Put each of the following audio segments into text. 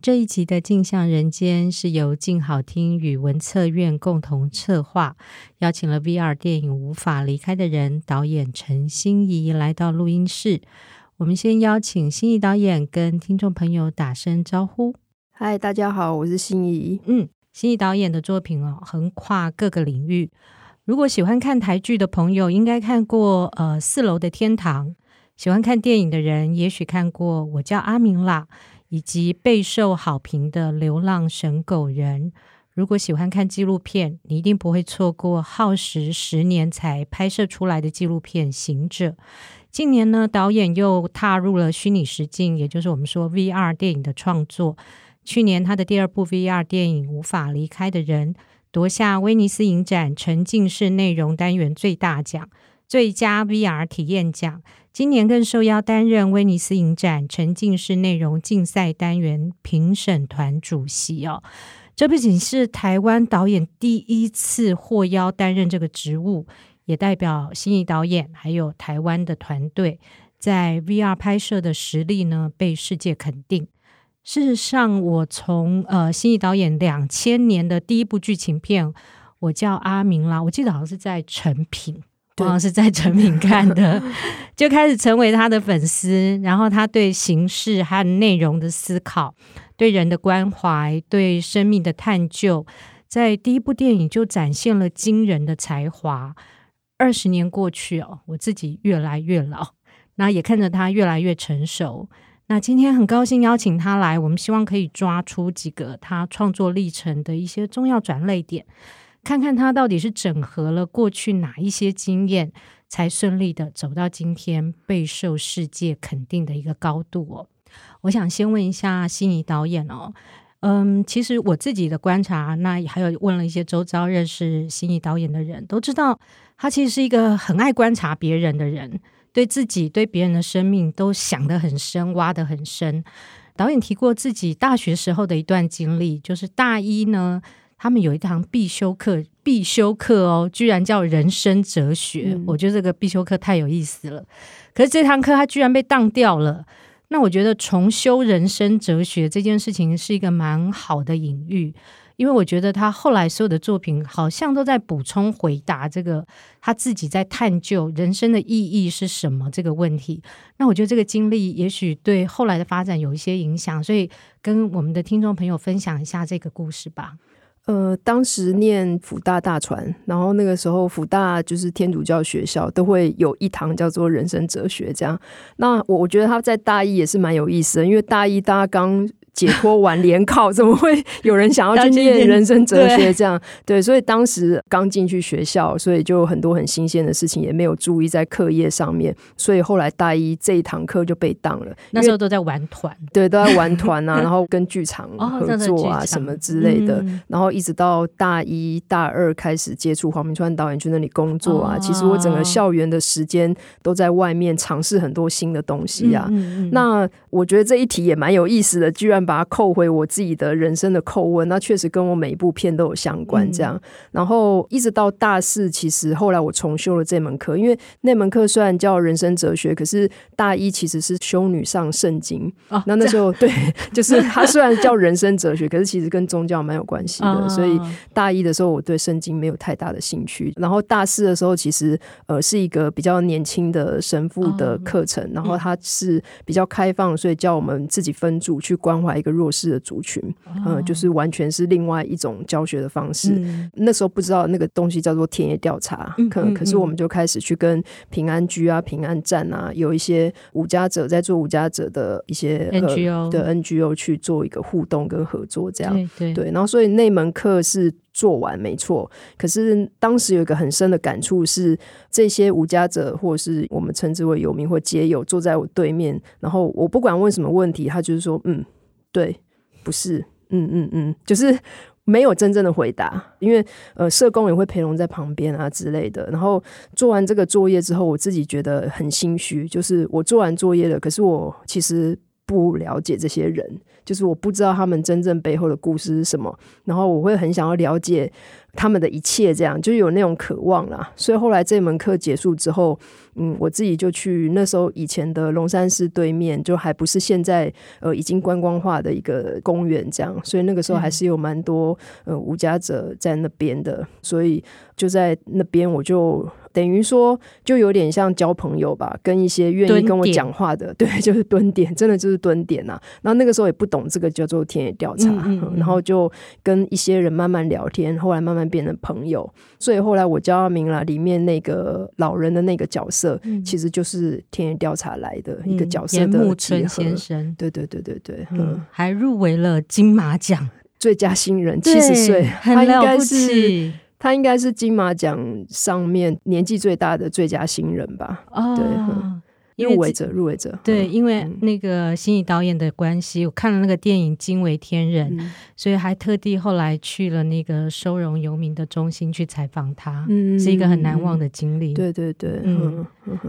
这一集的《镜像人间》是由镜好听与文策院共同策划，邀请了 VR 电影《无法离开的人》导演陈欣怡来到录音室。我们先邀请心怡导演跟听众朋友打声招呼。嗨，大家好，我是欣怡。嗯。心怡导演的作品哦，横跨各个领域。如果喜欢看台剧的朋友，应该看过呃《四楼的天堂》；喜欢看电影的人，也许看过《我叫阿明啦》，以及备受好评的《流浪神狗人》。如果喜欢看纪录片，你一定不会错过耗时十年才拍摄出来的纪录片《行者》。近年呢，导演又踏入了虚拟实境，也就是我们说 VR 电影的创作。去年，他的第二部 VR 电影《无法离开的人》夺下威尼斯影展沉浸式内容单元最大奖、最佳 VR 体验奖。今年更受邀担任威尼斯影展沉浸式内容竞赛单元评审团主席哦。这不仅是台湾导演第一次获邀担任这个职务，也代表欣怡导演还有台湾的团队在 VR 拍摄的实力呢，被世界肯定。事实上，我从呃欣怡导演两千年的第一部剧情片，我叫阿明啦，我记得好像是在成品，好像是在成品看的，就开始成为他的粉丝。然后他对形式和内容的思考，对人的关怀，对生命的探究，在第一部电影就展现了惊人的才华。二十年过去哦，我自己越来越老，那也看着他越来越成熟。那今天很高兴邀请他来，我们希望可以抓出几个他创作历程的一些重要转捩点，看看他到底是整合了过去哪一些经验，才顺利的走到今天备受世界肯定的一个高度哦。我想先问一下欣怡导演哦，嗯，其实我自己的观察，那还有问了一些周遭认识欣怡导演的人都知道，他其实是一个很爱观察别人的人。对自己、对别人的生命都想得很深，挖得很深。导演提过自己大学时候的一段经历，就是大一呢，他们有一堂必修课，必修课哦，居然叫人生哲学。嗯。我觉得这个必修课太有意思了。可是这堂课他居然被当掉了。那我觉得重修人生哲学这件事情是一个蛮好的隐喻。因为我觉得他后来所有的作品好像都在补充回答这个他自己在探究人生的意义是什么这个问题。那我觉得这个经历也许对后来的发展有一些影响，所以跟我们的听众朋友分享一下这个故事吧。呃，当时念辅大大传，然后那个时候辅大就是天主教学校，都会有一堂叫做人生哲学这样。那我我觉得他在大一也是蛮有意思的，因为大一大家刚。解脱完联考，怎么会有人想要去念人生哲学？这样对，所以当时刚进去学校，所以就有很多很新鲜的事情，也没有注意在课业上面，所以后来大一这一堂课就被当了。那时候都在玩团，对，都在玩团啊，然后跟剧场合作啊什么之类的，然后一直到大一大二开始接触黄明川导演去那里工作啊。其实我整个校园的时间都在外面尝试很多新的东西啊。那我觉得这一题也蛮有意思的，居然。把它扣回我自己的人生的叩问，那确实跟我每一部片都有相关。这样，然后一直到大四，其实后来我重修了这门课，因为那门课虽然叫人生哲学，可是大一其实是修女上圣经。那那时候对，就是它虽然叫人生哲学，可是其实跟宗教蛮有关系的。所以大一的时候，我对圣经没有太大的兴趣。然后大四的时候，其实呃是一个比较年轻的神父的课程，然后他是比较开放，所以叫我们自己分组去关怀。一个弱势的族群，嗯，就是完全是另外一种教学的方式。嗯、那时候不知道那个东西叫做田野调查，可、嗯、可是我们就开始去跟平安居啊、平安站啊，有一些无家者在做无家者的一些 NGO 的 NGO 去做一个互动跟合作，这样对。然后所以那门课是做完没错，可是当时有一个很深的感触是，这些无家者或者是我们称之为游民或街友坐在我对面，然后我不管问什么问题，他就是说嗯。对，不是，嗯嗯嗯，就是没有真正的回答，因为呃，社工也会陪同在旁边啊之类的。然后做完这个作业之后，我自己觉得很心虚，就是我做完作业了，可是我其实不了解这些人，就是我不知道他们真正背后的故事是什么，然后我会很想要了解。他们的一切，这样就有那种渴望啦。所以后来这门课结束之后，嗯，我自己就去那时候以前的龙山寺对面，就还不是现在呃已经观光化的一个公园这样。所以那个时候还是有蛮多呃无家者在那边的，所以就在那边我就。等于说，就有点像交朋友吧，跟一些愿意跟我讲话的，对，就是蹲点，真的就是蹲点呐、啊。然后那个时候也不懂这个叫做田野调查，嗯 嗯嗯，然后就跟一些人慢慢聊天，后来慢慢变成朋友。所以后来我叫阿明了，里面那个老人的那个角色，嗯、其实就是田野调查来的一个角色的。木村先生，对对对对对，嗯，还入围了金马奖最佳新人，七十岁，很了不起。他应该是金马奖上面年纪最大的最佳新人吧？哦，对，入围者，入围者。对，因为那个心仪导演的关系，我看了那个电影《惊为天人》，嗯，所以还特地后来去了那个收容游民的中心去采访他，嗯，是一个很难忘的经历。对对对，嗯，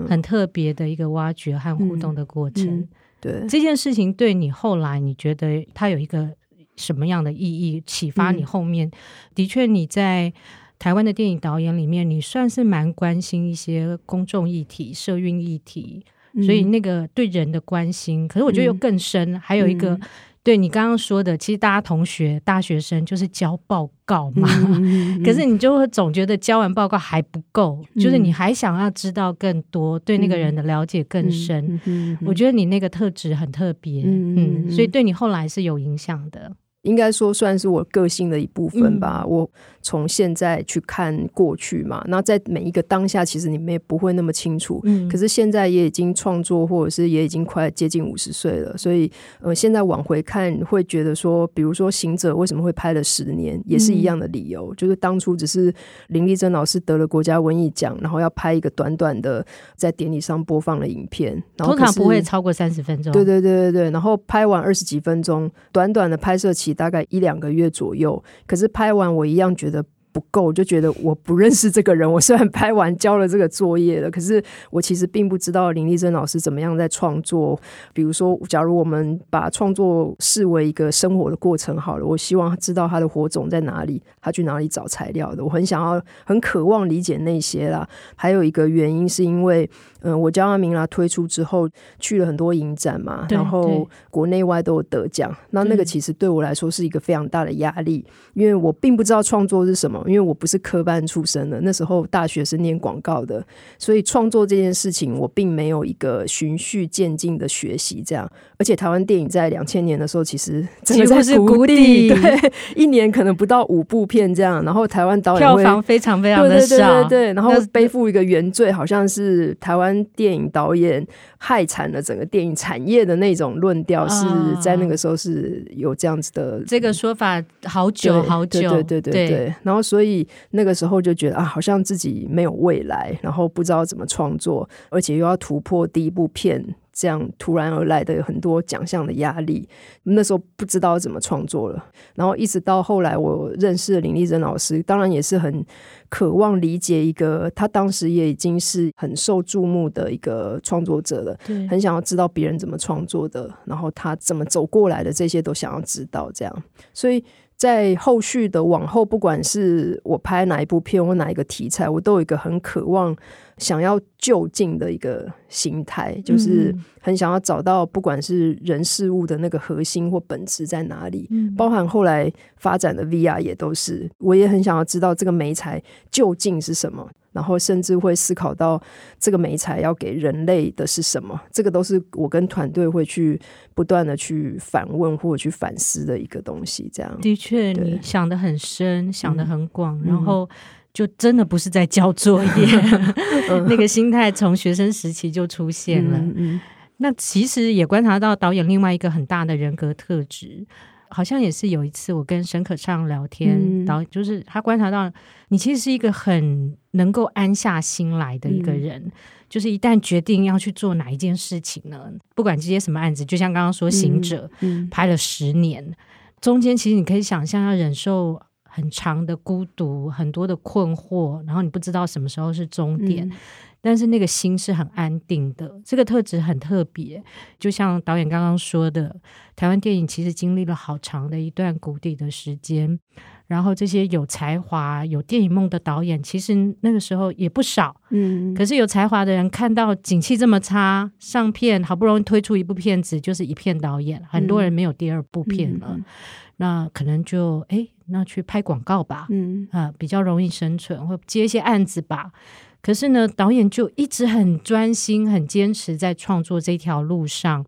很特别的一个挖掘和互动的过程。对，这件事情对你后来你觉得它有一个什么样的意义？启发你后面，嗯，的确你在。台湾的电影导演里面，你算是蛮关心一些公众议题、社运议题，嗯、所以那个对人的关心，可是我觉得又更深。嗯、还有一个，嗯、对你刚刚说的，其实大家同学、大学生就是交报告嘛，嗯、可是你就会总觉得交完报告还不够，嗯、就是你还想要知道更多，对那个人的了解更深。我觉得你那个特质很特别，嗯，嗯，所以对你后来是有影响的。应该说算是我个性的一部分吧。嗯、我从现在去看过去嘛，那在每一个当下，其实你们也不会那么清楚。嗯、可是现在也已经创作，或者是也已经快接近五十岁了，所以呃，现在往回看，会觉得说，比如说《行者》为什么会拍了十年，也是一样的理由，嗯、就是当初只是林丽珍老师得了国家文艺奖，然后要拍一个短短的在典礼上播放的影片，然后通常不会超过三十分钟。对对对对对，然后拍完二十几分钟，短短的拍摄期。大概一两个月左右，可是拍完我一样觉得。不够，就觉得我不认识这个人。我虽然拍完交了这个作业了，可是我其实并不知道林立珍老师怎么样在创作。比如说，假如我们把创作视为一个生活的过程好了，我希望知道他的火种在哪里，他去哪里找材料的。我很想要，很渴望理解那些啦。还有一个原因是因为，嗯、呃，我叫阿明啦推出之后去了很多影展嘛，然后国内外都有得奖。那那个其实对我来说是一个非常大的压力，因为我并不知道创作是什么。因为我不是科班出身的，那时候大学是念广告的，所以创作这件事情我并没有一个循序渐进的学习。这样，而且台湾电影在两千年的时候其实 真的是谷底，对，一年可能不到五部片这样，然后台湾导演票房非常非常的少，对对对对对，然后背负一个原罪，好像是台湾电影导演害惨了整个电影产业的那种论调，是在那个时候是有这样子的这个说法，好久好久，对对对对。对，然后。所以那个时候就觉得啊，好像自己没有未来，然后不知道怎么创作，而且又要突破第一部片，这样突然而来的有很多奖项的压力。那时候不知道怎么创作了，然后一直到后来我认识了林丽珍老师，当然也是很渴望理解一个他当时也已经是很受注目的一个创作者了，很想要知道别人怎么创作的，然后他怎么走过来的，这些都想要知道。这样，所以。在后续的往后，不管是我拍哪一部片或哪一个题材，我都有一个很渴望想要就近的一个心态，就是很想要找到不管是人事物的那个核心或本质在哪里。包含后来发展的 VR 也都是，我也很想要知道这个媒材究竟是什么。然后甚至会思考到这个美材要给人类的是什么，这个都是我跟团队会去不断的去反问或者去反思的一个东西。这样的确，你想的很深，想的很广，嗯、然后就真的不是在交作业，嗯、那个心态从学生时期就出现了。嗯嗯、那其实也观察到导演另外一个很大的人格特质。好像也是有一次，我跟沈可畅聊天，导、嗯、就是他观察到你其实是一个很能够安下心来的一个人，嗯、就是一旦决定要去做哪一件事情呢，不管这些什么案子，就像刚刚说行者、拍了十年，中间其实你可以想象要忍受很长的孤独，很多的困惑，然后你不知道什么时候是终点。嗯但是那个心是很安定的，这个特质很特别。就像导演刚刚说的，台湾电影其实经历了好长的一段谷底的时间，然后这些有才华、有电影梦的导演，其实那个时候也不少。嗯，可是有才华的人看到景气这么差，上片好不容易推出一部片子，就是一片导演，很多人没有第二部片了，嗯、那可能就哎，那去拍广告吧，嗯啊，比较容易生存，或接一些案子吧。可是呢，导演就一直很专心、很坚持在创作这条路上，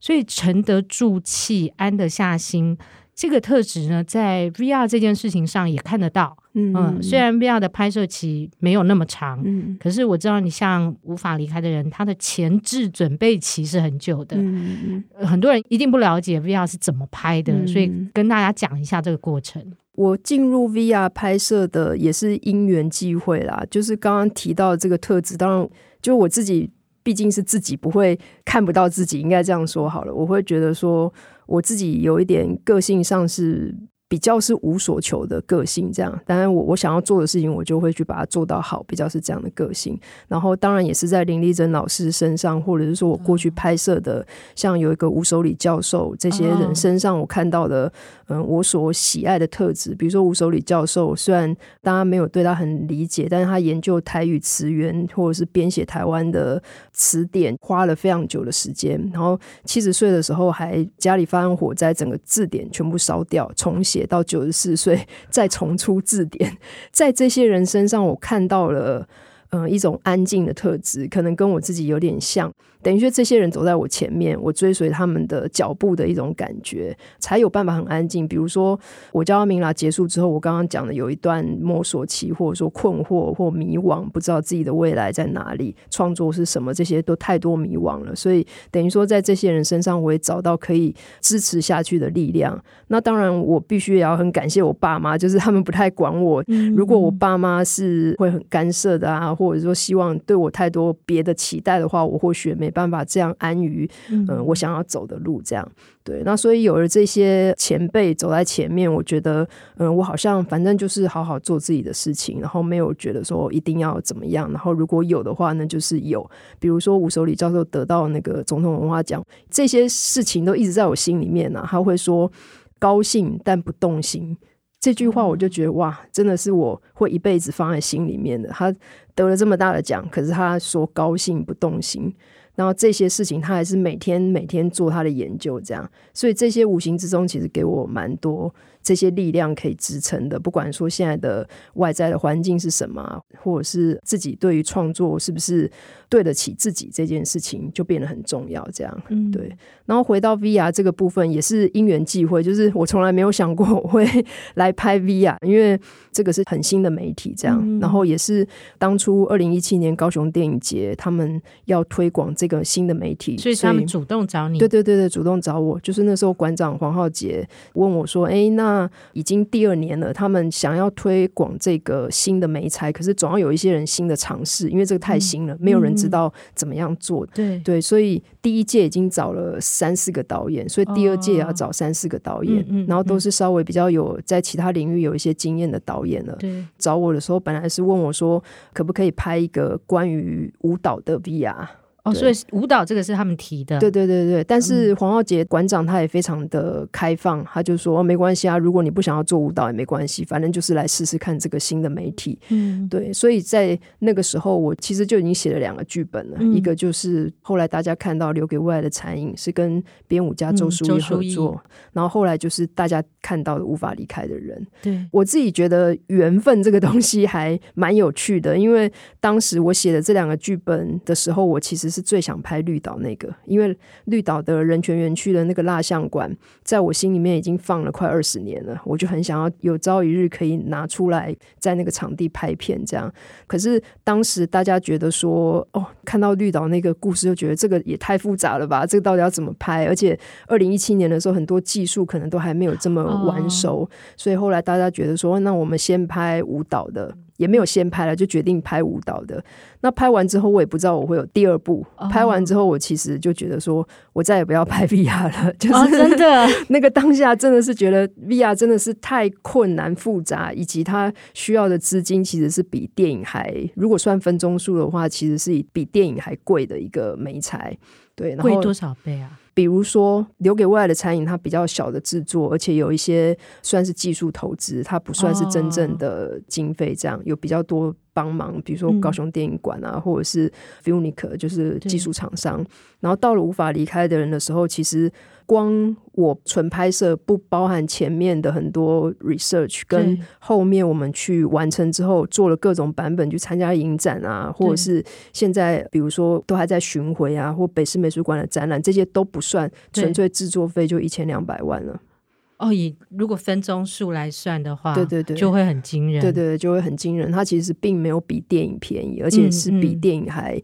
所以沉得住气、安得下心，这个特质呢，在 VR 这件事情上也看得到。嗯，嗯，虽然 VR 的拍摄期没有那么长，嗯，可是我知道你像无法离开的人，他的前置准备期是很久的。嗯，很多人一定不了解 VR 是怎么拍的，嗯，所以跟大家讲一下这个过程。我进入 VR 拍摄的也是因缘际会啦，就是刚刚提到这个特质，当然就我自己毕竟是自己不会看不到自己，应该这样说好了，我会觉得说我自己有一点个性上是。比较是无所求的个性，这样。当然，我我想要做的事情，我就会去把它做到好，比较是这样的个性。然后，当然也是在林丽珍老师身上，或者是说我过去拍摄的，像有一个吴守礼教授这些人身上，我看到的，嗯，我所喜爱的特质。比如说吴守礼教授，虽然大家没有对他很理解，但是他研究台语词源或者是编写台湾的词典，花了非常久的时间。然后七十岁的时候，还家里发生火灾，整个字典全部烧掉，重写。写到九十四岁再重出字典，在这些人身上，我看到了，嗯、一种安静的特质，可能跟我自己有点像。等于说，这些人走在我前面，我追随他们的脚步的一种感觉，才有办法很安静。比如说，我叫阿明啦，结束之后，我刚刚讲的有一段摸索期，或者说困惑或迷惘，不知道自己的未来在哪里，创作是什么，这些都太多迷惘了。所以，等于说，在这些人身上，我也找到可以支持下去的力量。那当然，我必须也要很感谢我爸妈，就是他们不太管我。如果我爸妈是会很干涉的啊，或者说希望对我太多别的期待的话，我或许没办法这样安于嗯、呃，我想要走的路这样。对，那所以有了这些前辈走在前面，我觉得嗯，我好像反正就是好好做自己的事情，然后没有觉得说一定要怎么样。然后如果有的话呢，就是有。比如说吴守礼教授得到那个总统文化奖，这些事情都一直在我心里面呢、啊。他会说高兴但不动心，这句话我就觉得哇，真的是我会一辈子放在心里面的。他。得了这么大的奖，可是他说高兴不动心，然后这些事情他还是每天每天做他的研究，这样，所以这些无形之中其实给我蛮多。这些力量可以支撑的，不管说现在的外在的环境是什么，或者是自己对于创作是不是对得起自己这件事情，就变得很重要。这样，嗯，对。然后回到 VR 这个部分，也是因缘际会，就是我从来没有想过我会来拍 VR，因为这个是很新的媒体，这样。嗯、然后也是当初二零一七年高雄电影节，他们要推广这个新的媒体，所以他们主动找你。对对对对，主动找我，就是那时候馆长黄浩杰问我说：“哎，那。”已经第二年了，他们想要推广这个新的媒材，可是总要有一些人新的尝试，因为这个太新了，嗯、没有人知道怎么样做。对对，所以第一届已经找了三四个导演，所以第二届也要找三四个导演，哦、然后都是稍微比较有在其他领域有一些经验的导演了。对，找我的时候本来是问我说，可不可以拍一个关于舞蹈的 VR。哦，所以舞蹈这个是他们提的，对对对对。但是黄浩杰馆长他也非常的开放，他就说没关系啊，如果你不想要做舞蹈也没关系，反正就是来试试看这个新的媒体。嗯，对。所以在那个时候，我其实就已经写了两个剧本了，嗯、一个就是后来大家看到留给未来的残影，是跟编舞家周淑怡合作，嗯、然后后来就是大家看到的无法离开的人。对，我自己觉得缘分这个东西还蛮有趣的，因为当时我写的这两个剧本的时候，我其实。是最想拍绿岛那个，因为绿岛的人权园区的那个蜡像馆，在我心里面已经放了快二十年了，我就很想要有朝一日可以拿出来在那个场地拍片这样。可是当时大家觉得说，哦，看到绿岛那个故事，就觉得这个也太复杂了吧？这个到底要怎么拍？而且二零一七年的时候，很多技术可能都还没有这么完熟，所以后来大家觉得说，那我们先拍舞蹈的。也没有先拍了，就决定拍舞蹈的。那拍完之后，我也不知道我会有第二部。Oh. 拍完之后，我其实就觉得说，我再也不要拍 VR 了。就是、oh, 真的，那个当下真的是觉得 VR 真的是太困难复杂，以及它需要的资金其实是比电影还，如果算分钟数的话，其实是比电影还贵的一个媒材。对，然后贵多少倍啊？比如说，留给未来的餐饮，它比较小的制作，而且有一些算是技术投资，它不算是真正的经费，这样、哦、有比较多帮忙，比如说高雄电影馆啊，嗯、或者是 Filmic 就是技术厂商。然后到了无法离开的人的时候，其实。光我纯拍摄不包含前面的很多 research，跟后面我们去完成之后做了各种版本去参加影展啊，或者是现在比如说都还在巡回啊，或北市美术馆的展览，这些都不算，纯粹制作费就一千两百万了。哦，以如果分钟数来算的话，对对对，就会很惊人。对对对，就会很惊人。它其实并没有比电影便宜，而且是比电影还。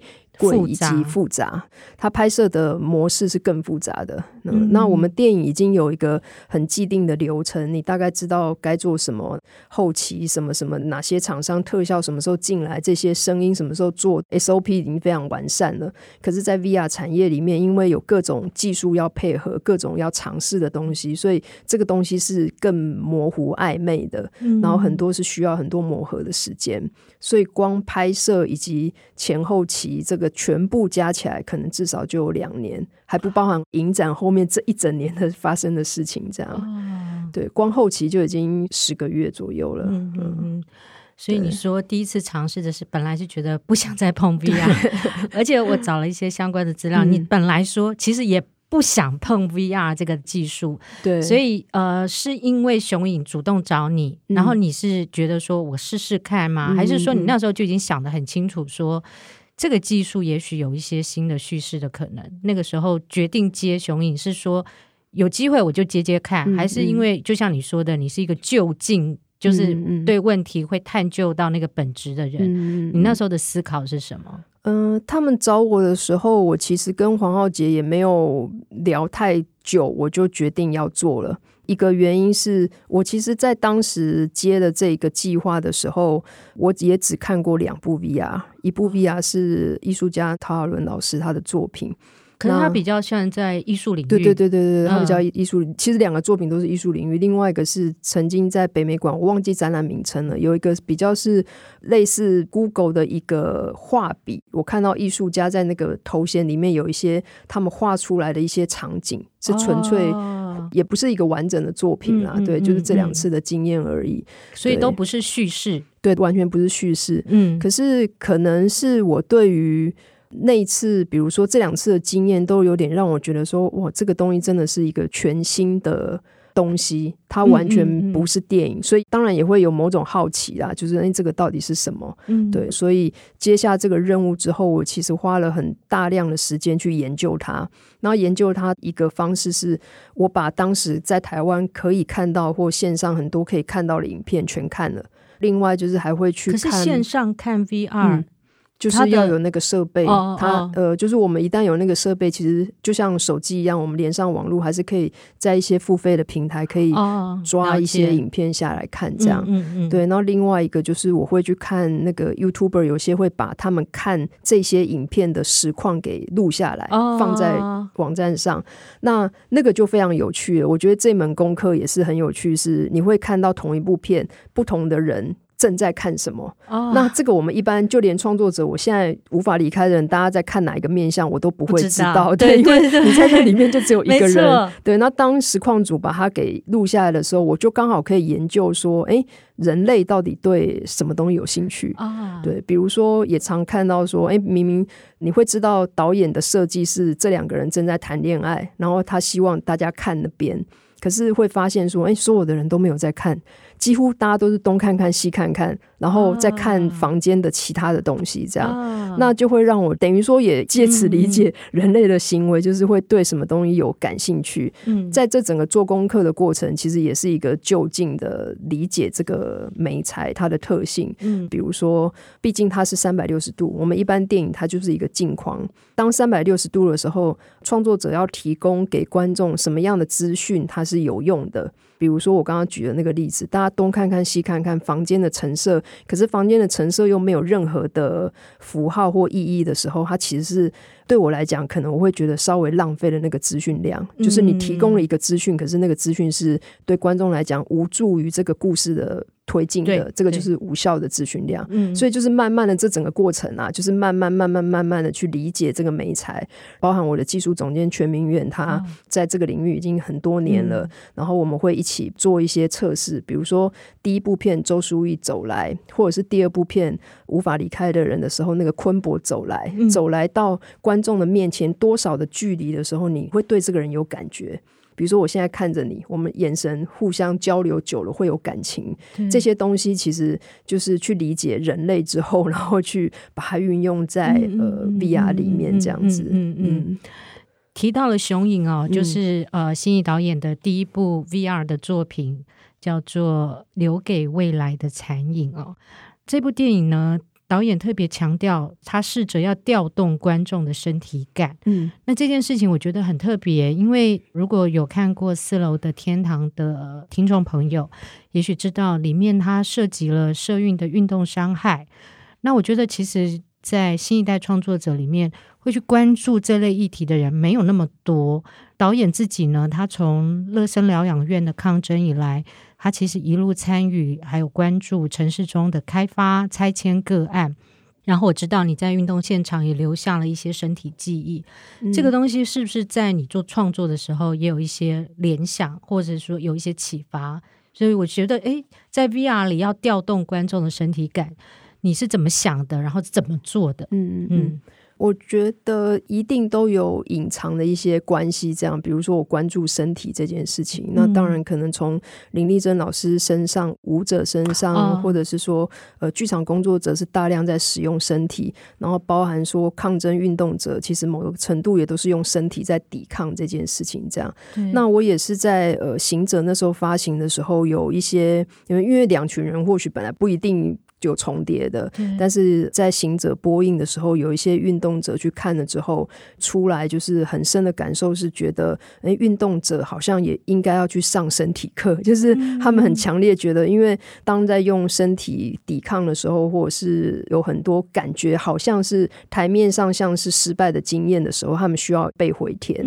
贵以及复杂，它拍摄的模式是更复杂的。嗯，那我们电影已经有一个很既定的流程，你大概知道该做什么，后期什么什么，哪些厂商特效什么时候进来，这些声音什么时候做，SOP 已经非常完善了。可是，在 VR 产业里面，因为有各种技术要配合，各种要尝试的东西，所以这个东西是更模糊暧昧的。然后很多是需要很多磨合的时间，所以光拍摄以及前后期这个。全部加起来，可能至少就有两年，还不包含影展后面这一整年的发生的事情。这样，哦、对，光后期就已经十个月左右了。嗯嗯嗯。所以你说第一次尝试的是，本来是觉得不想再碰 VR，而且我找了一些相关的资料，嗯、你本来说其实也不想碰 VR 这个技术。对，所以呃，是因为雄影主动找你，然后你是觉得说我试试看吗？嗯、还是说你那时候就已经想得很清楚说？这个技术也许有一些新的叙事的可能。那个时候决定接雄影是说有机会我就接接看，嗯、还是因为就像你说的，你是一个就近就是对问题会探究到那个本质的人。嗯、你那时候的思考是什么？嗯、呃，他们找我的时候，我其实跟黄浩杰也没有聊太久，我就决定要做了。一个原因是我其实，在当时接的这个计划的时候，我也只看过两部 VR，一部 VR 是艺术家陶尔伦老师他的作品。可是他比较像在艺术领域，对对对对对，他比较艺术。嗯、其实两个作品都是艺术领域，另外一个是曾经在北美馆，我忘记展览名称了。有一个比较是类似 Google 的一个画笔，我看到艺术家在那个头衔里面有一些他们画出来的一些场景，是纯粹、哦、也不是一个完整的作品啦。对，就是这两次的经验而已，所以都不是叙事，对，完全不是叙事。嗯，可是可能是我对于。那一次，比如说这两次的经验，都有点让我觉得说，哇，这个东西真的是一个全新的东西，它完全不是电影，嗯嗯嗯，所以当然也会有某种好奇啦，就是哎，这个到底是什么？嗯，对，所以接下这个任务之后，我其实花了很大量的时间去研究它。然后研究它一个方式是，我把当时在台湾可以看到或线上很多可以看到的影片全看了。另外就是还会去看，可是线上看 VR。嗯就是要有那个设备，它呃，就是我们一旦有那个设备，其实就像手机一样，我们连上网络，还是可以在一些付费的平台可以抓一些影片下来看，这样。嗯嗯。对，然后另外一个就是我会去看那个 YouTuber，有些会把他们看这些影片的实况给录下来，放在网站上。那那个就非常有趣了。我觉得这门功课也是很有趣，是你会看到同一部片，不同的人。正在看什么？Oh. 那这个我们一般就连创作者，我现在无法离开的人，大家在看哪一个面相，我都不会知道。对，因为你在这里面就只有一个人。对，那当实况组把它给录下来的时候，我就刚好可以研究说，哎，人类到底对什么东西有兴趣？Oh. 对，比如说也常看到说，哎，明明你会知道导演的设计是这两个人正在谈恋爱，然后他希望大家看那边，可是会发现说，哎，所有的人都没有在看。几乎大家都是东看看西看看，然后再看房间的其他的东西，这样，啊、那就会让我等于说也借此理解人类的行为，就是会对什么东西有感兴趣。嗯，在这整个做功课的过程，其实也是一个就近的理解这个美材它的特性。嗯，比如说，毕竟它是三百六十度，我们一般电影它就是一个镜框。当三百六十度的时候，创作者要提供给观众什么样的资讯，它是有用的。比如说我刚刚举的那个例子，大家东看看西看看房间的陈设，可是房间的陈设又没有任何的符号或意义的时候，它其实是对我来讲，可能我会觉得稍微浪费了那个资讯量。就是你提供了一个资讯，可是那个资讯是对观众来讲无助于这个故事的。推进的这个就是无效的资讯量，所以就是慢慢的这整个过程啊，就是慢慢慢慢慢慢的去理解这个美材，包含我的技术总监全明远，他在这个领域已经很多年了，然后我们会一起做一些测试，比如说第一部片周书义走来，或者是第二部片无法离开的人的时候，那个昆博走来，走来到观众的面前多少的距离的时候，你会对这个人有感觉。比如说，我现在看着你，我们眼神互相交流久了会有感情。这些东西其实就是去理解人类之后，然后去把它运用在呃 VR 里面这样子。嗯嗯。提到了雄影哦，就是呃新义导演的第一部 VR 的作品，叫做《留给未来的残影》哦。这部电影呢，导演特别强调，他试着要调动观众的身体感。嗯，那这件事情我觉得很特别，因为如果有看过《四楼的天堂》的听众朋友，也许知道里面它涉及了社运的运动伤害。那我觉得，其实，在新一代创作者里面，会去关注这类议题的人没有那么多。导演自己呢，他从乐生疗养院的抗争以来。他其实一路参与，还有关注城市中的开发拆迁个案。然后我知道你在运动现场也留下了一些身体记忆。嗯、这个东西是不是在你做创作的时候也有一些联想，或者说有一些启发？所以我觉得，诶，在 VR 里要调动观众的身体感，你是怎么想的？然后怎么做的？嗯嗯。嗯我觉得一定都有隐藏的一些关系，这样，比如说我关注身体这件事情，那当然可能从林丽珍老师身上、舞者身上，或者是说呃剧场工作者是大量在使用身体，然后包含说抗争运动者，其实某个程度也都是用身体在抵抗这件事情，这样。那我也是在呃行者那时候发行的时候，有一些因为因为两群人或许本来不一定。就重叠的，但是在行者播映的时候，有一些运动者去看了之后，出来就是很深的感受，是觉得，哎，运动者好像也应该要去上身体课，就是他们很强烈觉得，因为当在用身体抵抗的时候，或者是有很多感觉，好像是台面上像是失败的经验的时候，他们需要被回填，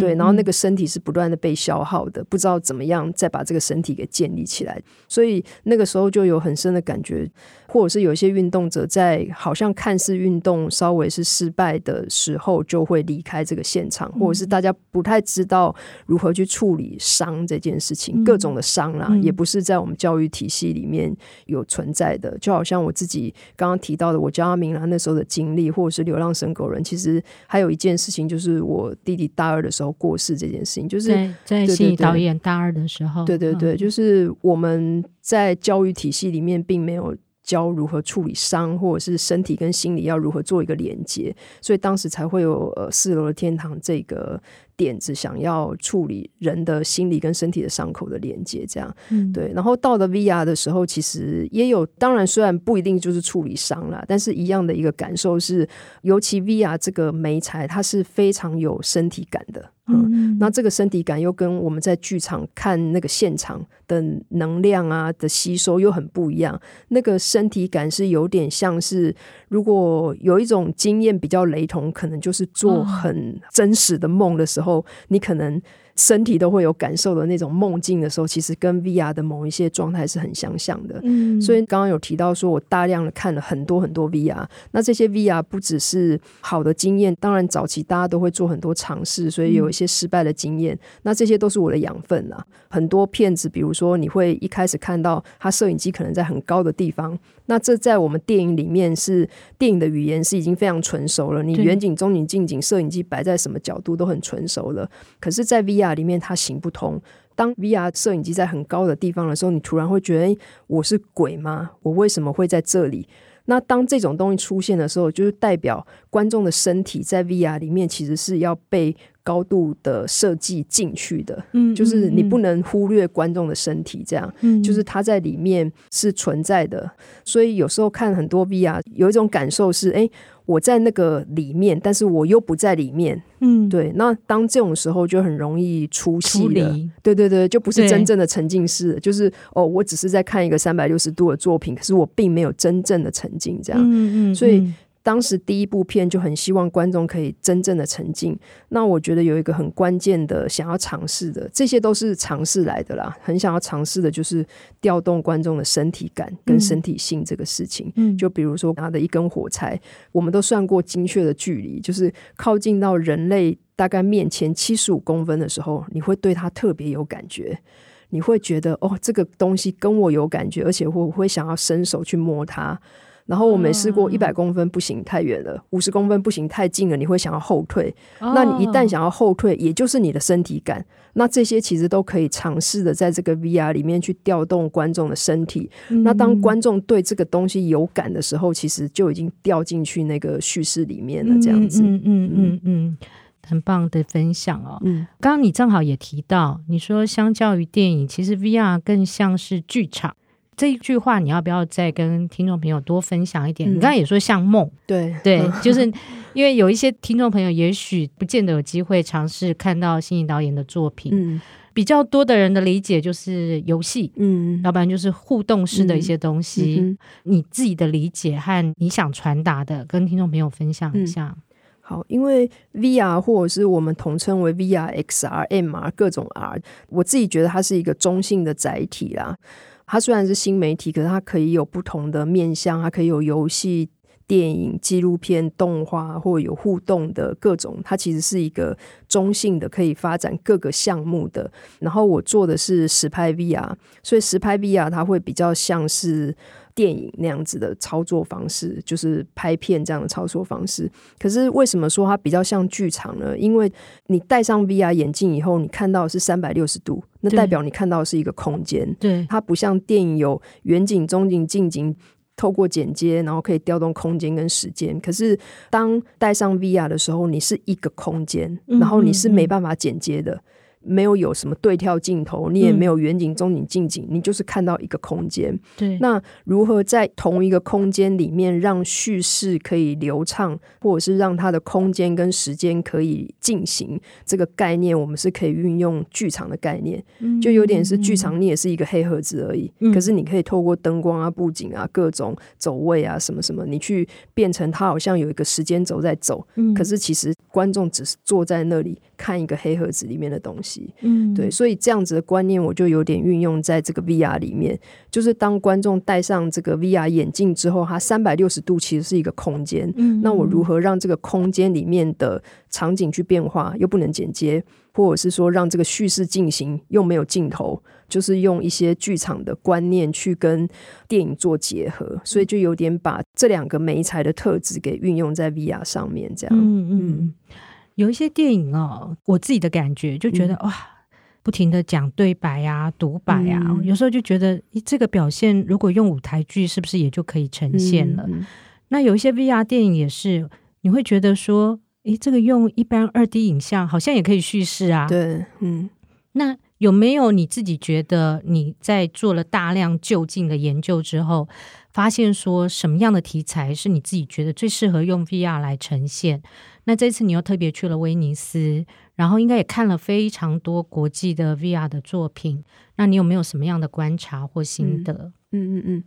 对，然后那个身体是不断的被消耗的，不知道怎么样再把这个身体给建立起来，所以那个时候就有很深的感觉。或者是有一些运动者在好像看似运动稍微是失败的时候，就会离开这个现场，或者是大家不太知道如何去处理伤这件事情，各种的伤啦，也不是在我们教育体系里面有存在的。就好像我自己刚刚提到的，我教阿明兰那时候的经历，或者是流浪神狗人，其实还有一件事情，就是我弟弟大二的时候过世这件事情，就是在新导演大二的时候，对对对，就是我们在教育体系里面并没有。教如何处理伤，或者是身体跟心理要如何做一个连接，所以当时才会有呃四楼的天堂这个点子，想要处理人的心理跟身体的伤口的连接，这样，嗯、对。然后到了 VR 的时候，其实也有，当然虽然不一定就是处理伤啦，但是一样的一个感受是，尤其 VR 这个媒材，它是非常有身体感的。嗯，那这个身体感又跟我们在剧场看那个现场的能量啊的吸收又很不一样。那个身体感是有点像是，如果有一种经验比较雷同，可能就是做很真实的梦的时候，你可能。身体都会有感受的那种梦境的时候，其实跟 VR 的某一些状态是很相像的。嗯，所以刚刚有提到说，我大量的看了很多很多 VR。那这些 VR 不只是好的经验，当然早期大家都会做很多尝试，所以有一些失败的经验。那这些都是我的养分啊。很多片子，比如说你会一开始看到他摄影机可能在很高的地方。那这在我们电影里面是电影的语言是已经非常纯熟了，你远景、中景、近景，摄影机摆在什么角度都很纯熟了。可是，在 VR 里面它行不通。当 VR 摄影机在很高的地方的时候，你突然会觉得，诶，我是鬼吗？我为什么会在这里？那当这种东西出现的时候，就是代表观众的身体在 VR 里面其实是要被高度的设计进去的，嗯，就是你不能忽略观众的身体，这样，嗯，就是它在里面是存在的。所以有时候看很多 VR，有一种感受是，哎，我在那个里面，但是我又不在里面，嗯，对。那当这种时候就很容易出戏了，对对对，就不是真正的沉浸式，就是哦，我只是在看一个三百六十度的作品，可是我并没有真正的沉浸，这样，嗯嗯，所以。当时第一部片就很希望观众可以真正的沉浸。那我觉得有一个很关键的想要尝试的，这些都是尝试来的啦。很想要尝试的就是调动观众的身体感跟身体性这个事情。嗯，就比如说拿的一根火柴，我们都算过精确的距离，就是靠近到人类大概面前七十五公分的时候，你会对它特别有感觉，你会觉得哦，这个东西跟我有感觉，而且我会想要伸手去摸它。然后我没试过一百公分不行，太远了；五十公分不行，太近了，你会想要后退。那你一旦想要后退，也就是你的身体感。那这些其实都可以尝试的，在这个 VR 里面去调动观众的身体。那当观众对这个东西有感的时候，其实就已经掉进去那个叙事里面了。这样子，嗯嗯嗯嗯，很棒的分享哦。嗯，刚刚你正好也提到，你说相较于电影，其实 VR 更像是剧场。这一句话你要不要再跟听众朋友多分享一点？嗯、你刚才也说像梦，对对，就是因为有一些听众朋友也许不见得有机会尝试看到心仪导演的作品，嗯，比较多的人的理解就是游戏，嗯，要不然就是互动式的一些东西。嗯嗯、你自己的理解和你想传达的，跟听众朋友分享一下。嗯、好，因为 VR 或者是我们统称为 VR、XR、MR 各种 R，我自己觉得它是一个中性的载体啦。它虽然是新媒体，可是它可以有不同的面向，它可以有游戏、电影、纪录片、动画，或者有互动的各种。它其实是一个中性的，可以发展各个项目的。然后我做的是实拍 VR，所以实拍 VR 它会比较像是。电影那样子的操作方式，就是拍片这样的操作方式。可是为什么说它比较像剧场呢？因为你戴上 VR 眼镜以后，你看到的是三百六十度，那代表你看到的是一个空间。对，它不像电影有远景、中景、近景，透过剪接，然后可以调动空间跟时间。可是当戴上 VR 的时候，你是一个空间，然后你是没办法剪接的。嗯嗯嗯没有有什么对跳镜头，你也没有远景、中景、近景，你就是看到一个空间。对，那如何在同一个空间里面让叙事可以流畅，或者是让它的空间跟时间可以进行这个概念，我们是可以运用剧场的概念，就有点是剧场，你也是一个黑盒子而已。可是你可以透过灯光啊、布景啊、各种走位啊、什么什么，你去变成它好像有一个时间轴在走。可是其实观众只是坐在那里看一个黑盒子里面的东西。嗯，对，所以这样子的观念我就有点运用在这个 VR 里面，就是当观众戴上这个 VR 眼镜之后，它三百六十度其实是一个空间。嗯，那我如何让这个空间里面的场景去变化，又不能剪接，或者是说让这个叙事进行又没有镜头，就是用一些剧场的观念去跟电影做结合，所以就有点把这两个媒材的特质给运用在 VR 上面，这样。嗯嗯。嗯有一些电影哦，我自己的感觉就觉得、嗯、哇，不停的讲对白啊、独白啊，嗯、有时候就觉得这个表现如果用舞台剧是不是也就可以呈现了？嗯、那有一些 VR 电影也是，你会觉得说，诶，这个用一般二 D 影像好像也可以叙事啊。对，嗯，那有没有你自己觉得你在做了大量就近的研究之后，发现说什么样的题材是你自己觉得最适合用 VR 来呈现？那这次你又特别去了威尼斯，然后应该也看了非常多国际的 VR 的作品，那你有没有什么样的观察或心得？嗯嗯嗯。嗯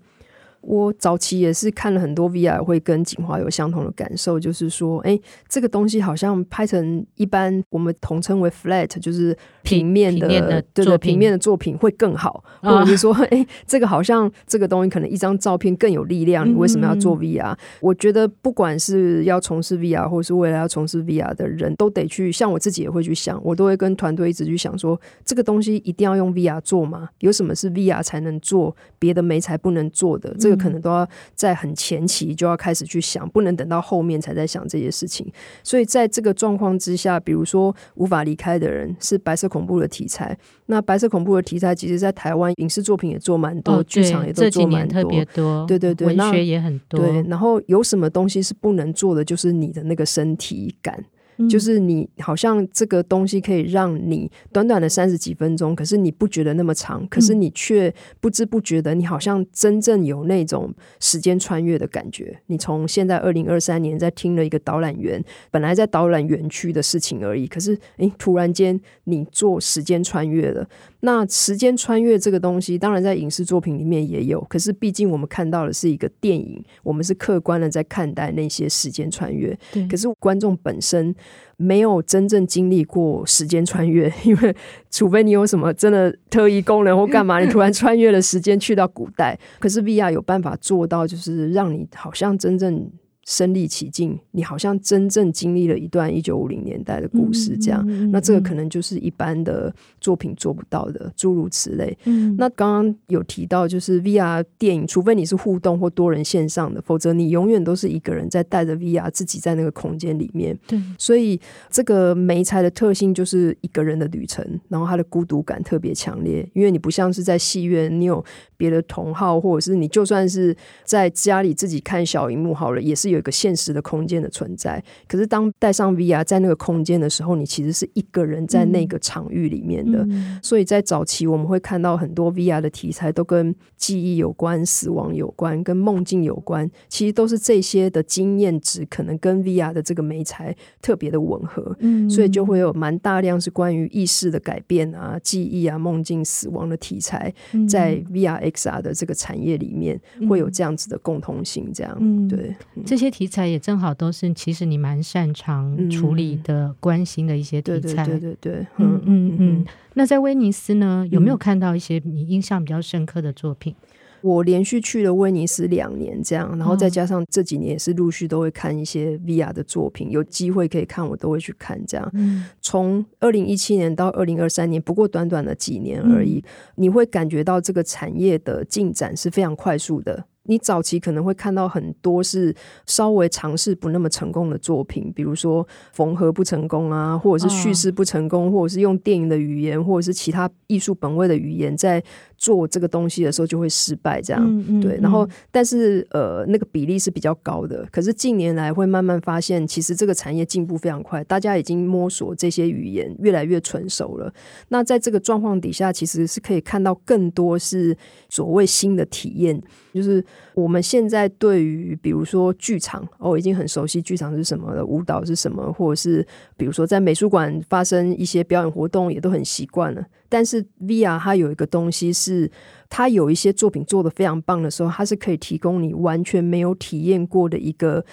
我早期也是看了很多 VR，会跟景华有相同的感受，就是说，哎，这个东西好像拍成一般我们统称为 flat，就是平面的，平面的对对，平面的作品会更好，或者是说，哎，这个好像这个东西可能一张照片更有力量，你为什么要做 VR？嗯，我觉得不管是要从事 VR，或者是未来要从事 VR 的人都得去，像我自己也会去想，我都会跟团队一直去想说，这个东西一定要用 VR 做吗？有什么是 VR 才能做，别的媒材不能做的？这个可能都要在很前期就要开始去想，不能等到后面才在想这些事情。所以在这个状况之下，比如说无法离开的人是白色恐怖的题材，那白色恐怖的题材其实，在台湾影视作品也做蛮多，剧场也都做蛮多，特别多，对对对，文学也很多。对，然后有什么东西是不能做的，就是你的那个身体感。嗯、就是你好像这个东西可以让你短短的三十几分钟，可是你不觉得那么长，可是你却不知不觉的，你好像真正有那种时间穿越的感觉。你从现在二零二三年在听了一个导览员本来在导览园区的事情而已，可是诶，突然间你做时间穿越了。那时间穿越这个东西，当然在影视作品里面也有，可是毕竟我们看到的是一个电影，我们是客观的在看待那些时间穿越。对可是观众本身没有真正经历过时间穿越，因为除非你有什么真的特异功能或干嘛，你突然 穿越了时间去到古代。可是 VR 有办法做到，就是让你好像真正。身历其境，你好像真正经历了一段一九五零年代的故事，这样，嗯嗯嗯、那这个可能就是一般的作品做不到的，诸如此类。嗯、那刚刚有提到，就是 VR 电影，除非你是互动或多人线上的，否则你永远都是一个人在带着 VR 自己在那个空间里面。对，所以这个媒材的特性就是一个人的旅程，然后他的孤独感特别强烈，因为你不像是在戏院，你有别的同好，或者是你就算是在家里自己看小荧幕好了，也是。有一个现实的空间的存在，可是当戴上 VR 在那个空间的时候，你其实是一个人在那个场域里面的。嗯、所以在早期我们会看到很多 VR 的题材都跟记忆有关、死亡有关、跟梦境有关，其实都是这些的经验值可能跟 VR 的这个媒材特别的吻合，嗯、所以就会有蛮大量是关于意识的改变啊、记忆啊、梦境、死亡的题材，在 VR XR 的这个产业里面会有这样子的共同性，这样、嗯、对。这些题材也正好都是，其实你蛮擅长处理的、嗯、关心的一些题材。对对对对，嗯嗯嗯。那在威尼斯呢，有没有看到一些你印象比较深刻的作品？我连续去了威尼斯两年，这样，然后再加上这几年也是陆续都会看一些 VR 的作品，有机会可以看，我都会去看。这样，从二零一七年到二零二三年，不过短短的几年而已，你会感觉到这个产业的进展是非常快速的。你早期可能会看到很多是稍微尝试不那么成功的作品，比如说缝合不成功啊，或者是叙事不成功，或者是用电影的语言，或者是其他艺术本位的语言在做这个东西的时候就会失败，这样、嗯嗯、对。然后，但是呃，那个比例是比较高的。可是近年来会慢慢发现，其实这个产业进步非常快，大家已经摸索这些语言越来越纯熟了。那在这个状况底下，其实是可以看到更多是所谓新的体验，就是我们现在对于比如说剧场哦，已经很熟悉剧场是什么了，舞蹈是什么，或者是比如说在美术馆发生一些表演活动，也都很习惯了。但是 VR 它有一个东西是，它有一些作品做的非常棒的时候，它是可以提供你完全没有体验过的一个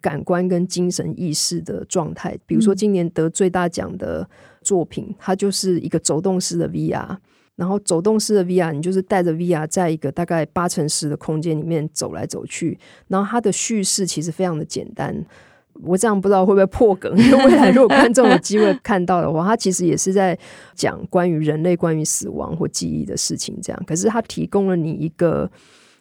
感官跟精神意识的状态。比如说今年得最大奖的作品，它就是一个走动式的 VR，然后走动式的 VR，你就是带着 VR 在一个大概八乘十的空间里面走来走去，然后它的叙事其实非常的简单。我这样不知道会不会破梗，因为未来如果观众有机会看到的话，他其实也是在讲关于人类、关于死亡或记忆的事情。这样，可是他提供了你一个，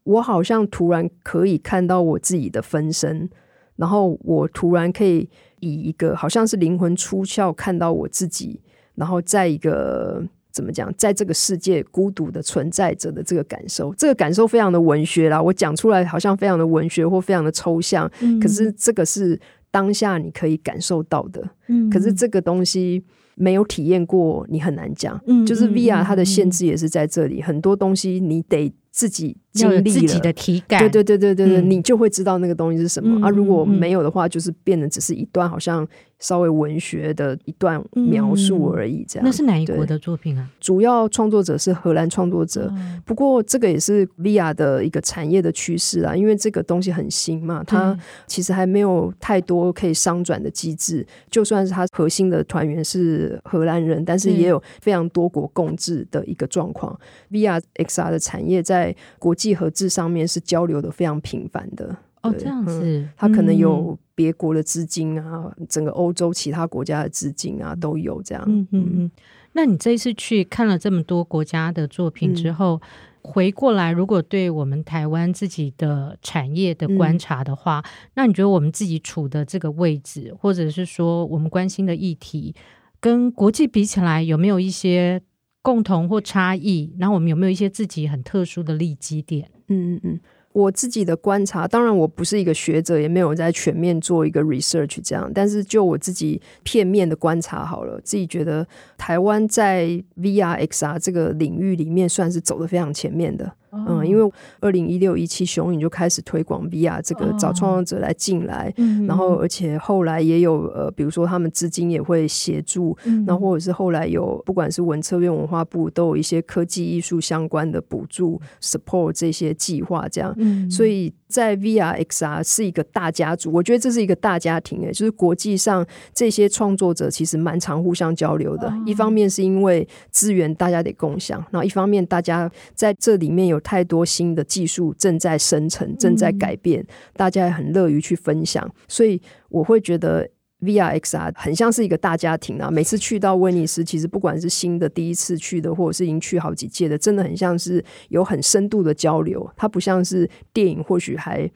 我好像突然可以看到我自己的分身，然后我突然可以以一个好像是灵魂出窍看到我自己，然后在一个。怎么讲，在这个世界孤独的存在着的这个感受，这个感受非常的文学啦。我讲出来好像非常的文学或非常的抽象，嗯、可是这个是当下你可以感受到的。嗯、可是这个东西没有体验过，你很难讲。嗯、就是 VR 它的限制也是在这里，嗯、很多东西你得自己。经历自己的体感，对对对对对对，嗯、你就会知道那个东西是什么、嗯、啊。如果没有的话，就是变得只是一段好像稍微文学的一段描述而已。这样，那是哪一国的作品啊？主要创作者是荷兰创作者，嗯、不过这个也是 VR 的一个产业的趋势啊。因为这个东西很新嘛，它其实还没有太多可以商转的机制。就算是它核心的团员是荷兰人，但是也有非常多国共治的一个状况。嗯、VR XR 的产业在国际合资上面是交流的非常频繁的哦，这样子，他可能有别国的资金啊，嗯、整个欧洲其他国家的资金啊都有这样。嗯嗯嗯。那你这一次去看了这么多国家的作品之后，嗯、回过来，如果对我们台湾自己的产业的观察的话，嗯、那你觉得我们自己处的这个位置，或者是说我们关心的议题，跟国际比起来，有没有一些？共同或差异，然后我们有没有一些自己很特殊的利基点？嗯嗯嗯，我自己的观察，当然我不是一个学者，也没有在全面做一个 research 这样，但是就我自己片面的观察好了，自己觉得台湾在 VR XR 这个领域里面算是走的非常前面的。嗯，因为二零一六一七雄影就开始推广 VR 这个找创作者来进来，哦、然后而且后来也有呃，比如说他们资金也会协助，然后或者是后来有不管是文策院文化部都有一些科技艺术相关的补助 support 这些计划这样，嗯、所以在 VR XR 是一个大家族，我觉得这是一个大家庭诶，就是国际上这些创作者其实蛮常互相交流的，哦、一方面是因为资源大家得共享，然后一方面大家在这里面有。太多新的技术正在生成，正在改变，嗯、大家也很乐于去分享，所以我会觉得 VR XR 很像是一个大家庭啊。每次去到威尼斯，其实不管是新的第一次去的，或者是已经去好几届的，真的很像是有很深度的交流。它不像是电影，或许还。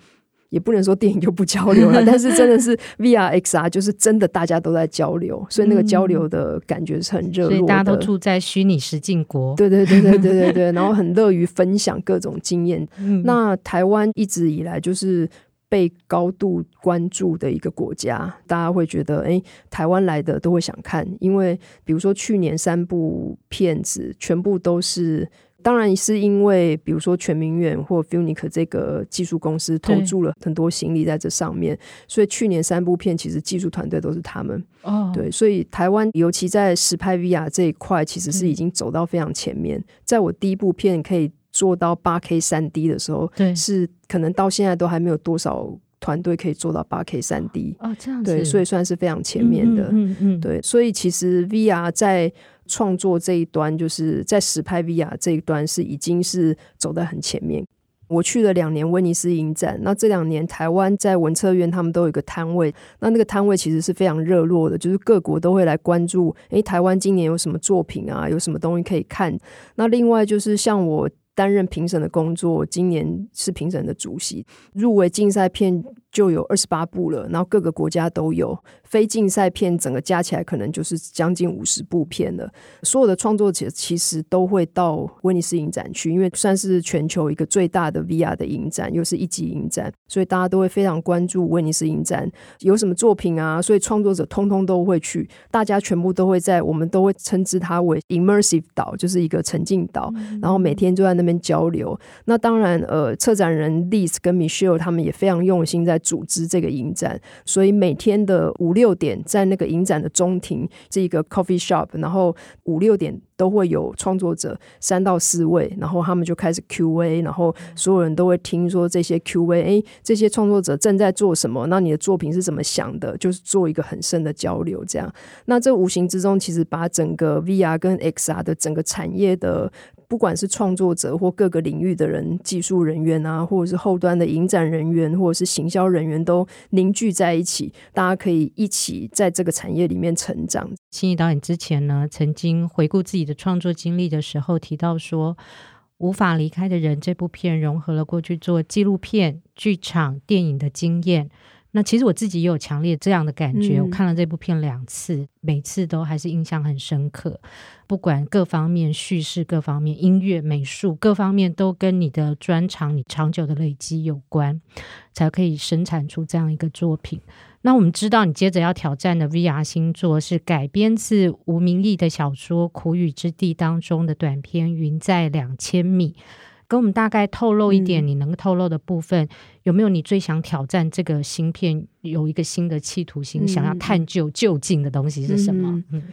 也不能说电影就不交流了，但是真的是 VR XR，就是真的大家都在交流，所以那个交流的感觉是很热络的。所以大家都住在虚拟实境国，对对对对对对对，然后很乐于分享各种经验。那台湾一直以来就是被高度关注的一个国家，大家会觉得，哎，台湾来的都会想看，因为比如说去年三部片子全部都是。当然是因为，比如说全民远或 Funike 这个技术公司投注了很多心力在这上面，所以去年三部片其实技术团队都是他们。哦，对，所以台湾尤其在实拍 VR 这一块，其实是已经走到非常前面。在我第一部片可以做到八 K 三 D 的时候，对，是可能到现在都还没有多少团队可以做到八 K 三 D。哦，这样子，对，所以算是非常前面的。嗯嗯，对，所以其实 VR 在创作这一端，就是在实拍 VR 这一端是已经是走在很前面。我去了两年威尼斯影展，那这两年台湾在文策院他们都有一个摊位，那那个摊位其实是非常热络的，就是各国都会来关注，诶，台湾今年有什么作品啊，有什么东西可以看。那另外就是像我担任评审的工作，今年是评审的主席，入围竞赛片就有二十八部了，然后各个国家都有。非竞赛片整个加起来可能就是将近五十部片了。所有的创作者其实都会到威尼斯影展去，因为算是全球一个最大的 VR 的影展，又是一级影展，所以大家都会非常关注威尼斯影展有什么作品啊。所以创作者通通都会去，大家全部都会在，我们都会称之它为 immersive 岛，就是一个沉浸岛，然后每天就在那边交流。那当然，呃，策展人 Liz 跟 Michelle 他们也非常用心在组织这个影展，所以每天的五六。点在那个影展的中庭，这个 coffee shop，然后五六点都会有创作者三到四位，然后他们就开始 Q&A，然后所有人都会听说这些 Q&A，这些创作者正在做什么，那你的作品是怎么想的，就是做一个很深的交流，这样，那这无形之中其实把整个 VR 跟 XR 的整个产业的。不管是创作者或各个领域的人，技术人员啊，或者是后端的影展人员，或者是行销人员，都凝聚在一起，大家可以一起在这个产业里面成长。心怡导演之前呢，曾经回顾自己的创作经历的时候，提到说，《无法离开的人》这部片融合了过去做纪录片、剧场、电影的经验。那其实我自己也有强烈这样的感觉，嗯、我看了这部片两次，每次都还是印象很深刻。不管各方面叙事、各方面音乐、美术各方面，都跟你的专长、你长久的累积有关，才可以生产出这样一个作品。那我们知道，你接着要挑战的 VR 星座是改编自吴明益的小说《苦雨之地》当中的短篇《云在两千米》。给我们大概透露一点你能透露的部分，嗯、有没有你最想挑战这个芯片有一个新的企图心，嗯、想要探究究竟的东西是什么？嗯，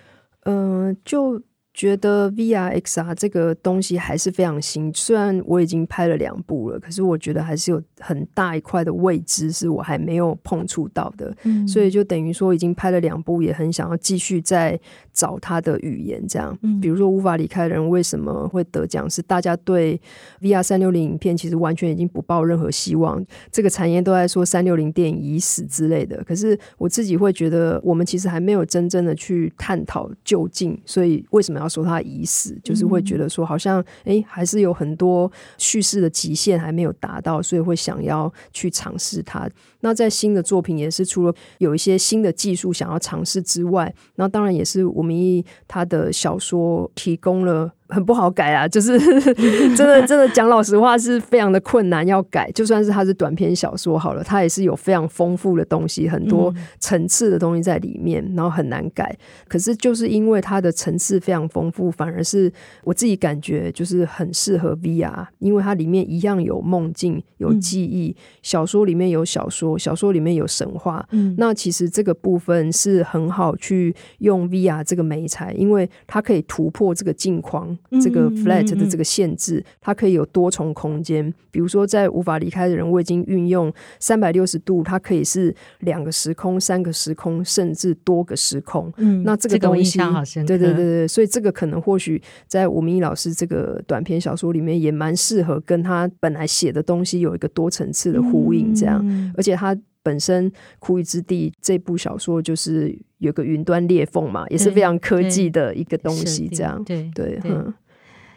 呃、就。觉得 VR XR 这个东西还是非常新，虽然我已经拍了两部了，可是我觉得还是有很大一块的未知是我还没有碰触到的，嗯、所以就等于说已经拍了两部，也很想要继续再找他的语言，这样，嗯、比如说无法离开的人为什么会得奖，是大家对 VR 三六零影片其实完全已经不抱任何希望，这个产业都在说三六零电影已死之类的，可是我自己会觉得我们其实还没有真正的去探讨究竟，所以为什么要？说它已死，就是会觉得说好像哎，还是有很多叙事的极限还没有达到，所以会想要去尝试它。那在新的作品也是除了有一些新的技术想要尝试之外，那当然也是吴名义他的小说提供了很不好改啊，就是 真的 真的讲老实话是非常的困难要改。就算是它是短篇小说好了，它也是有非常丰富的东西，很多层次的东西在里面，然后很难改。可是就是因为它的层次非常丰富，反而是我自己感觉就是很适合 VR，因为它里面一样有梦境、有记忆。小说里面有小说，小说里面有神话。那其实这个部分是很好去用 VR 这个媒材，因为它可以突破这个镜框。这个 flat 的这个限制，它可以有多重空间。比如说，在无法离开的人，我已经运用三百六十度，它可以是两个时空、三个时空，甚至多个时空。嗯，那这个东西，这个、对对对对，所以这个可能或许在吴明义老师这个短篇小说里面也蛮适合跟他本来写的东西有一个多层次的呼应。这样，嗯、而且他本身《苦雨之地》这部小说就是。有个云端裂缝嘛，也是非常科技的一个东西，这样对对，嗯。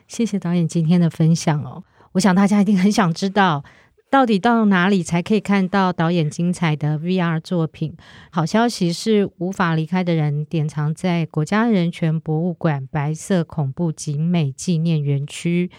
谢谢导演今天的分享哦，我想大家一定很想知道，到底到哪里才可以看到导演精彩的 VR 作品？好消息是，无法离开的人典藏在国家人权博物馆白色恐怖景美纪念园区。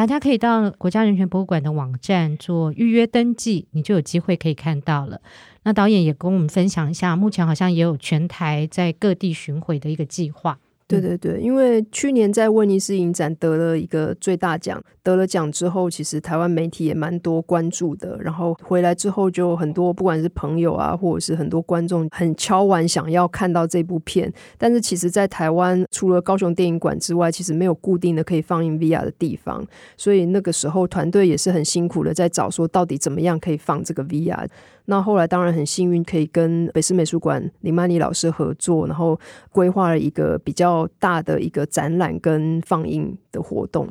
大家可以到国家人权博物馆的网站做预约登记，你就有机会可以看到了。那导演也跟我们分享一下，目前好像也有全台在各地巡回的一个计划。对对对，因为去年在威尼斯影展得了一个最大奖，得了奖之后，其实台湾媒体也蛮多关注的。然后回来之后，就很多不管是朋友啊，或者是很多观众，很敲完想要看到这部片。但是其实，在台湾除了高雄电影馆之外，其实没有固定的可以放映 VR 的地方。所以那个时候团队也是很辛苦的，在找说到底怎么样可以放这个 VR。那后来当然很幸运，可以跟北师美术馆林曼妮老师合作，然后规划了一个比较大的一个展览跟放映的活动。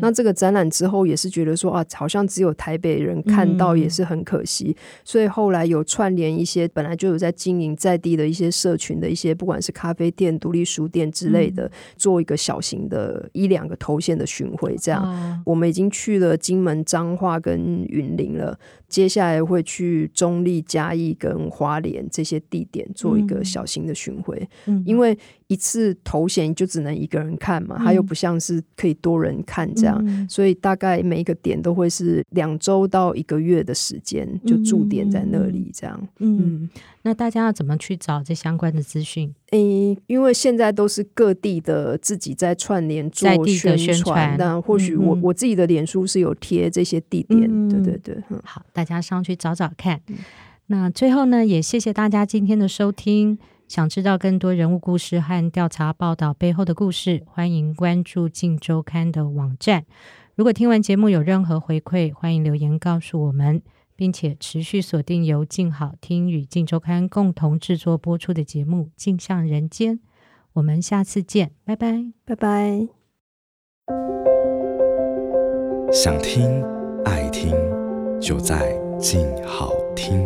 那这个展览之后也是觉得说啊，好像只有台北人看到也是很可惜，嗯、所以后来有串联一些本来就有在经营在地的一些社群的一些，不管是咖啡店、独立书店之类的，嗯、做一个小型的一两个头线的巡回。这样，哦、我们已经去了金门、彰化跟云林了，接下来会去中立、嘉义跟花莲这些地点做一个小型的巡回，嗯、因为。一次头衔就只能一个人看嘛，它又不像是可以多人看这样，嗯、所以大概每一个点都会是两周到一个月的时间，就驻点在那里这样。嗯，嗯，那大家要怎么去找这相关的资讯？诶，因为现在都是各地的自己在串联做宣传，那或许我、嗯、我自己的脸书是有贴这些地点，嗯、对对对。嗯、好，大家上去找找看。嗯、那最后呢，也谢谢大家今天的收听。想知道更多人物故事和调查报道背后的故事，欢迎关注《镜周刊》的网站。如果听完节目有任何回馈，欢迎留言告诉我们，并且持续锁定由镜好听与《镜周刊》共同制作播出的节目《镜像人间》。我们下次见，拜拜，拜拜。想听爱听，就在镜好听。